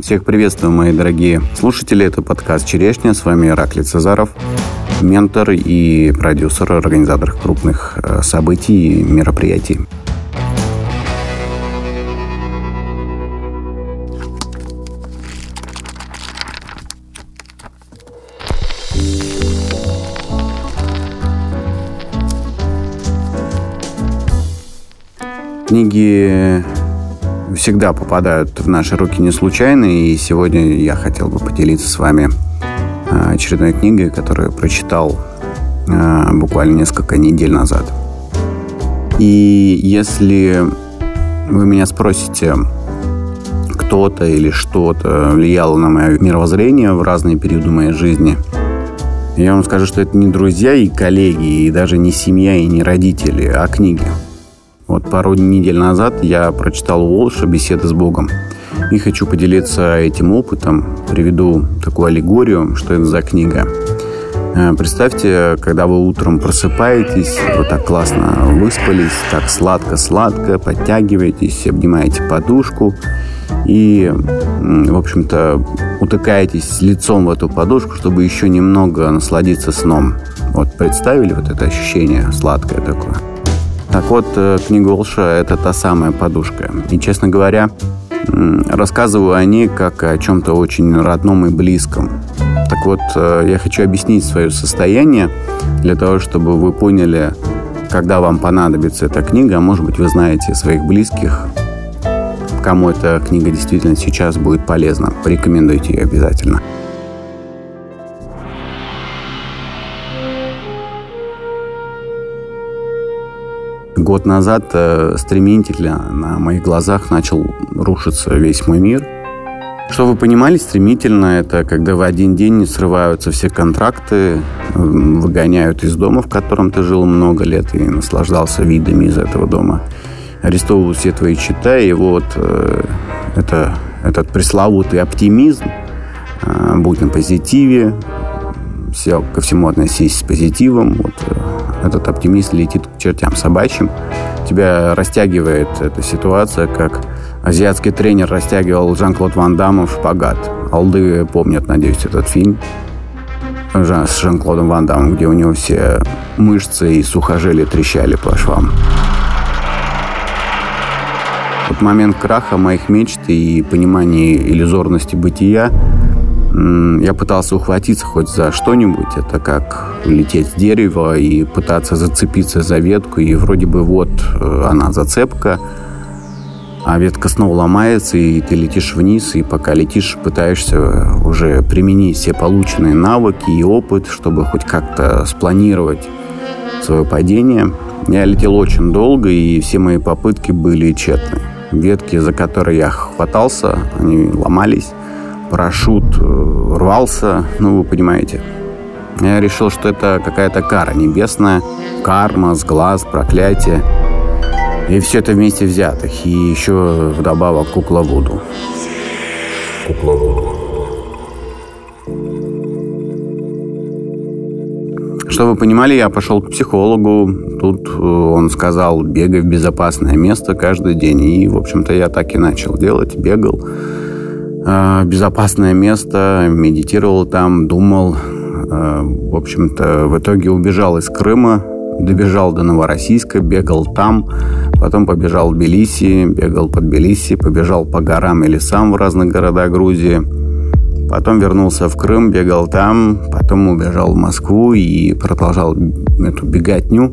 Всех приветствую, мои дорогие слушатели. Это подкаст «Черешня». С вами Ираклий Цезаров, ментор и продюсер, организатор крупных э, событий и мероприятий. Книги всегда попадают в наши руки не случайно, и сегодня я хотел бы поделиться с вами а, очередной книгой, которую прочитал а, буквально несколько недель назад. И если вы меня спросите, кто-то или что-то влияло на мое мировоззрение в разные периоды моей жизни, я вам скажу, что это не друзья и коллеги, и даже не семья и не родители, а книги – вот пару недель назад я прочитал Уолша «Беседы с Богом». И хочу поделиться этим опытом. Приведу такую аллегорию, что это за книга. Э, представьте, когда вы утром просыпаетесь, вот так классно выспались, так сладко-сладко, подтягиваетесь, обнимаете подушку и, в общем-то, утыкаетесь лицом в эту подушку, чтобы еще немного насладиться сном. Вот представили вот это ощущение сладкое такое? Так вот, э, книга Олша – это та самая подушка. И, честно говоря, рассказываю о ней как о чем-то очень родном и близком. Так вот, э, я хочу объяснить свое состояние для того, чтобы вы поняли, когда вам понадобится эта книга, а может быть, вы знаете своих близких, кому эта книга действительно сейчас будет полезна. Порекомендуйте ее обязательно. Год назад э, стремительно на моих глазах начал рушиться весь мой мир. Что вы понимали, стремительно это когда в один день срываются все контракты, выгоняют из дома, в котором ты жил много лет и наслаждался видами из этого дома. Арестовывают все твои счета, и вот э, это, этот пресловутый оптимизм, э, будь на позитиве, все, ко всему относись с позитивом, вот, этот оптимист летит к чертям собачьим. Тебя растягивает эта ситуация, как азиатский тренер растягивал Жан-Клод Ван Дамма в шпагат. Алды помнят, надеюсь, этот фильм с Жан-Клодом Ван Дамом, где у него все мышцы и сухожилия трещали по швам. Вот момент краха моих мечт и понимания иллюзорности бытия я пытался ухватиться хоть за что-нибудь. Это как лететь с дерева и пытаться зацепиться за ветку, и вроде бы вот э, она зацепка, а ветка снова ломается, и ты летишь вниз, и пока летишь, пытаешься уже применить все полученные навыки и опыт, чтобы хоть как-то спланировать свое падение. Я летел очень долго, и все мои попытки были тщетны. Ветки, за которые я хватался, они ломались парашют э, рвался, ну, вы понимаете. Я решил, что это какая-то кара небесная, карма, сглаз, проклятие. И все это вместе взятых. И еще вдобавок кукла Вуду. Кукла Вуду. Чтобы вы понимали, я пошел к психологу. Тут э, он сказал, бегай в безопасное место каждый день. И, в общем-то, я так и начал делать. Бегал. Э, безопасное место, медитировал там, думал. Э, в общем-то, в итоге убежал из Крыма, добежал до Новороссийска, бегал там, потом побежал в Тбилиси, бегал под Тбилиси, побежал по горам и лесам в разных городах Грузии. Потом вернулся в Крым, бегал там, потом убежал в Москву и продолжал эту беготню.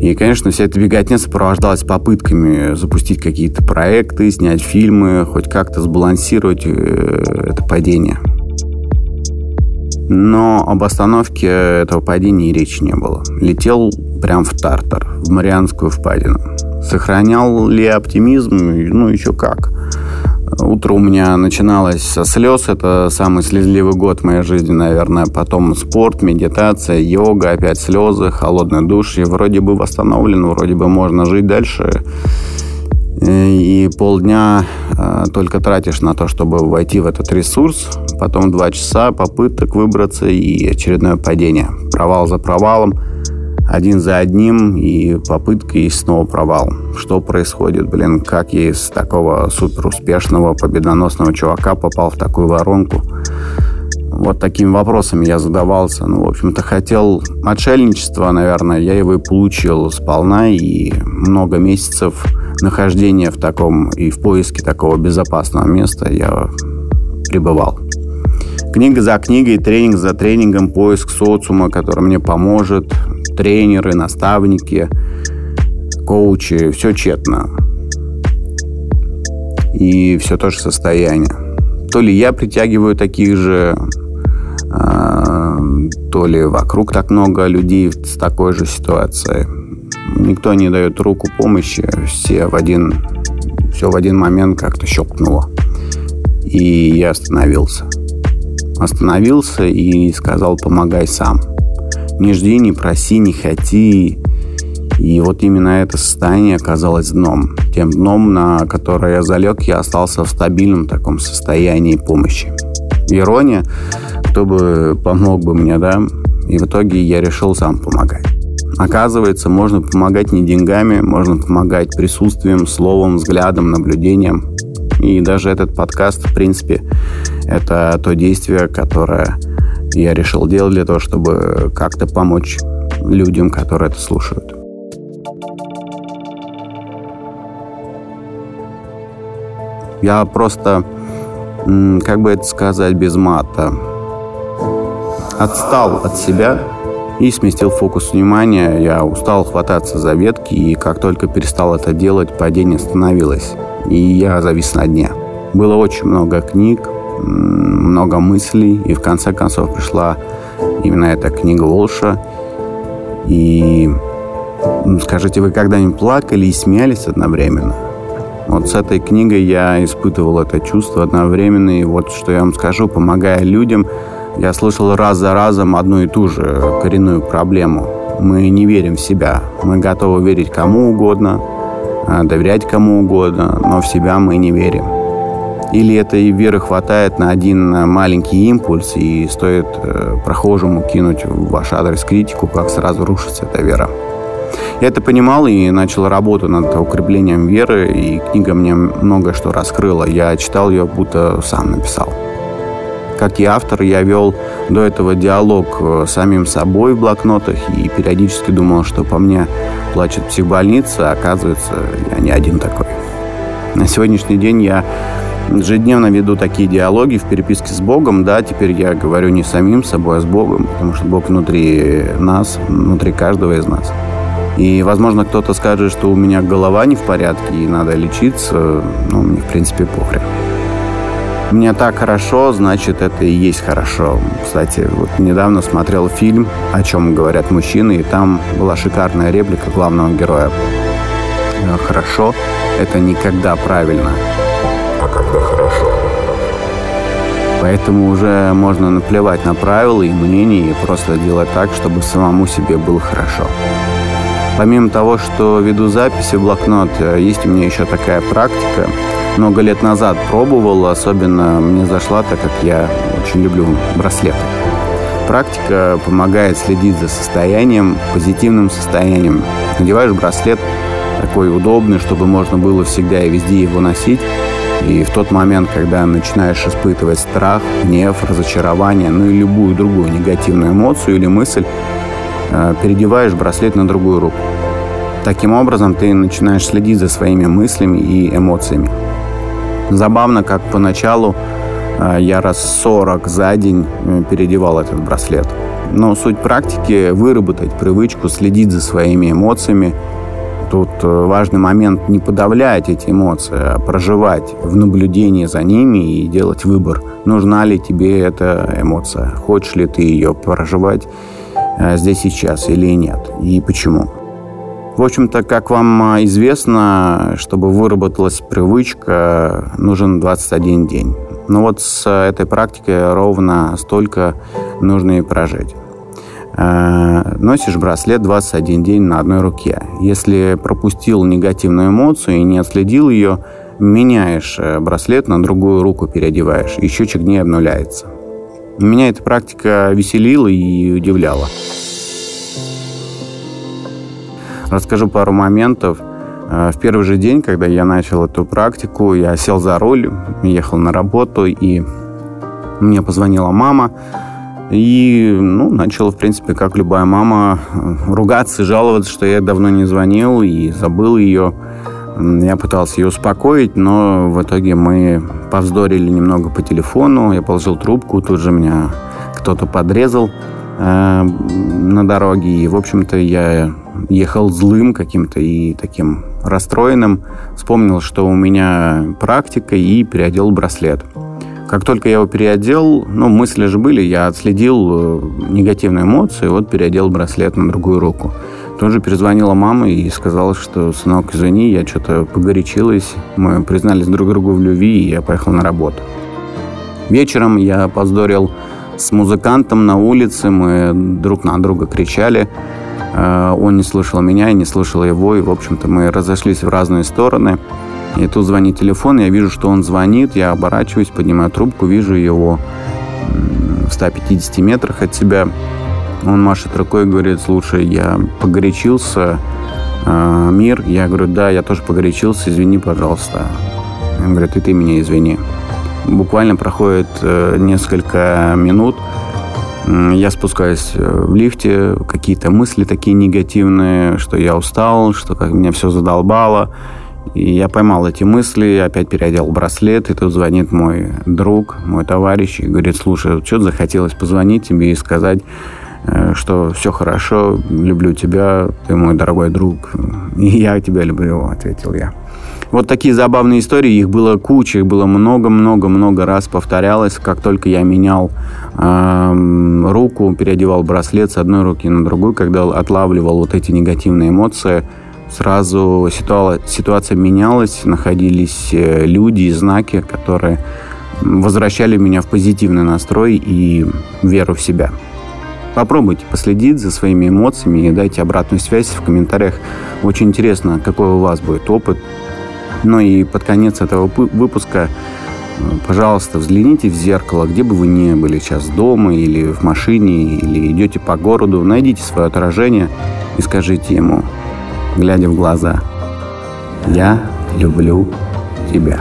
И, конечно, вся эта беготня сопровождалась попытками запустить какие-то проекты, снять фильмы, хоть как-то сбалансировать э, это падение. Но об остановке этого падения и речи не было. Летел прям в Тартар, в Марианскую впадину. Сохранял ли оптимизм? Ну, еще как. Утро у меня начиналось со слез. Это самый слезливый год в моей жизни, наверное. Потом спорт, медитация, йога, опять слезы, холодный душ. И вроде бы восстановлен, вроде бы можно жить дальше. И полдня э, только тратишь на то, чтобы войти в этот ресурс. Потом два часа попыток выбраться и очередное падение. Провал за провалом. Один за одним, и попытка, и снова провал. Что происходит, блин, как я из такого супер успешного, победоносного чувака попал в такую воронку? Вот такими вопросами я задавался. Ну, в общем-то, хотел отшельничества, наверное, я его и получил сполна, и много месяцев нахождения в таком и в поиске такого безопасного места я пребывал. Книга за книгой, тренинг за тренингом, поиск социума, который мне поможет, тренеры, наставники, коучи, все тщетно. И все то же состояние. То ли я притягиваю таких же, а, то ли вокруг так много людей с такой же ситуацией. Никто не дает руку помощи, все в один, все в один момент как-то щелкнуло. И я остановился. Остановился и сказал, помогай сам. Не жди, не проси, не хоти. И вот именно это состояние оказалось дном. Тем дном, на которое я залег, я остался в стабильном таком состоянии помощи. Ирония, кто бы помог бы мне, да? И в итоге я решил сам помогать. Оказывается, можно помогать не деньгами, можно помогать присутствием, словом, взглядом, наблюдением. И даже этот подкаст, в принципе, это то действие, которое я решил делать для того, чтобы как-то помочь людям, которые это слушают. Я просто, как бы это сказать без мата, отстал от себя и сместил фокус внимания. Я устал хвататься за ветки, и как только перестал это делать, падение остановилось, и я завис на дне. Было очень много книг, много мыслей, и в конце концов пришла именно эта книга Волша. И скажите, вы когда-нибудь плакали и смеялись одновременно? Вот с этой книгой я испытывал это чувство одновременно, и вот что я вам скажу, помогая людям, я слышал раз за разом одну и ту же коренную проблему. Мы не верим в себя. Мы готовы верить кому угодно, а, доверять кому угодно, но в себя мы не верим. Или этой веры хватает на один маленький импульс, и стоит э, прохожему кинуть в ваш адрес критику, как сразу рушится эта вера. Я это понимал и начал работу над укреплением веры, и книга мне многое что раскрыла. Я читал ее, будто сам написал. Как и автор, я вел до этого диалог э, с самим собой в блокнотах и периодически думал, что по мне плачет психбольница, а оказывается, я не один такой. На сегодняшний день я ежедневно веду такие диалоги в переписке с Богом, да, теперь я говорю не самим собой, а с Богом, потому что Бог внутри нас, внутри каждого из нас. И, возможно, кто-то скажет, что у меня голова не в порядке и надо лечиться, ну, мне, в принципе, похрен. Мне так хорошо, значит, это и есть хорошо. Кстати, вот недавно смотрел фильм «О чем говорят мужчины», и там была шикарная реплика главного героя. «Хорошо – это никогда правильно» когда хорошо. Поэтому уже можно наплевать на правила и мнения и просто делать так, чтобы самому себе было хорошо. Помимо того, что веду записи в блокнот, э, есть у меня еще такая практика. Много лет назад пробовал, особенно мне зашла, так как я очень люблю браслеты. Практика помогает следить за состоянием, позитивным состоянием. Надеваешь браслет, такой удобный, чтобы можно было всегда и везде его носить. И в тот момент, когда начинаешь испытывать страх, гнев, разочарование, ну и любую другую негативную эмоцию или мысль, э, переодеваешь браслет на другую руку. Таким образом, ты начинаешь следить за своими мыслями и эмоциями. Забавно, как поначалу э, я раз 40 за день э, переодевал этот браслет. Но суть практики – выработать привычку следить за своими эмоциями Тут э, важный момент не подавлять эти эмоции, а проживать в наблюдении за ними и делать выбор, нужна ли тебе эта эмоция, хочешь ли ты ее проживать э, здесь сейчас или нет, и почему. В общем-то, как вам э, известно, чтобы выработалась привычка, нужен 21 день. Но вот с этой практикой ровно столько нужно и прожить. Э, носишь браслет 21 день на одной руке. Если пропустил негативную эмоцию и не отследил ее, меняешь э, браслет на другую руку переодеваешь, и счетчик не обнуляется. Меня эта практика веселила и удивляла. Расскажу пару моментов. Э, в первый же день, когда я начал эту практику, я сел за руль, ехал на работу, и мне позвонила мама, и, ну, начал, в принципе, как любая мама, ругаться и жаловаться, что я давно не звонил и забыл ее. Я пытался ее успокоить, но в итоге мы повздорили немного по телефону. Я положил трубку, тут же меня кто-то подрезал э, на дороге. И, в общем-то, я ехал злым каким-то и таким расстроенным. Вспомнил, что у меня практика и переодел браслет. Как только я его переодел, ну, мысли же были, я отследил э, негативные эмоции, вот переодел браслет на другую руку. Тут же перезвонила мама и сказала, что, сынок, извини, я что-то погорячилась. Мы признались друг другу в любви, и я поехал на работу. Вечером я поздорил с музыкантом на улице, мы друг на друга кричали. Э, он не слышал меня, я не слышал его, и, в общем-то, мы разошлись в разные стороны. И тут звонит телефон, я вижу, что он звонит, я оборачиваюсь, поднимаю трубку, вижу его в 150 метрах от себя. Он машет рукой и говорит, слушай, я погорячился, э, мир. Я говорю, да, я тоже погорячился, извини, пожалуйста. Он говорит, и ты меня извини. Буквально проходит э, несколько минут, я спускаюсь э, в лифте, какие-то мысли такие негативные, что я устал, что как меня все задолбало. И я поймал эти мысли, опять переодел браслет, и тут звонит мой друг, мой товарищ, и говорит, слушай, что захотелось позвонить тебе и сказать, Э, что все хорошо, люблю тебя, ты мой дорогой друг, и я тебя люблю, ответил я. Вот такие забавные истории, их было куча, их было много-много-много раз повторялось, как только я менял э, руку, переодевал браслет с одной руки на другую, когда отлавливал вот эти негативные эмоции, сразу ситуа- ситуация менялась, находились э, люди и знаки, которые возвращали меня в позитивный настрой и веру в себя. Попробуйте последить за своими эмоциями и дайте обратную связь в комментариях. Очень интересно, какой у вас будет опыт. Ну и под конец этого выпуска, э, пожалуйста, взгляните в зеркало, где бы вы ни были сейчас, дома или в машине, или идете по городу, найдите свое отражение и скажите ему, глядя в глаза, «Я люблю тебя».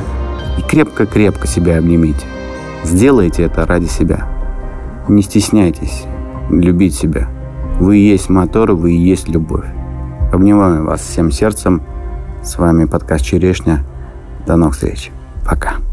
И крепко-крепко себя обнимите. Сделайте это ради себя. Не стесняйтесь любить себя. Вы и есть мотор, вы и есть любовь. Обнимаю вас всем сердцем. С вами подкаст «Черешня». До новых встреч. Пока.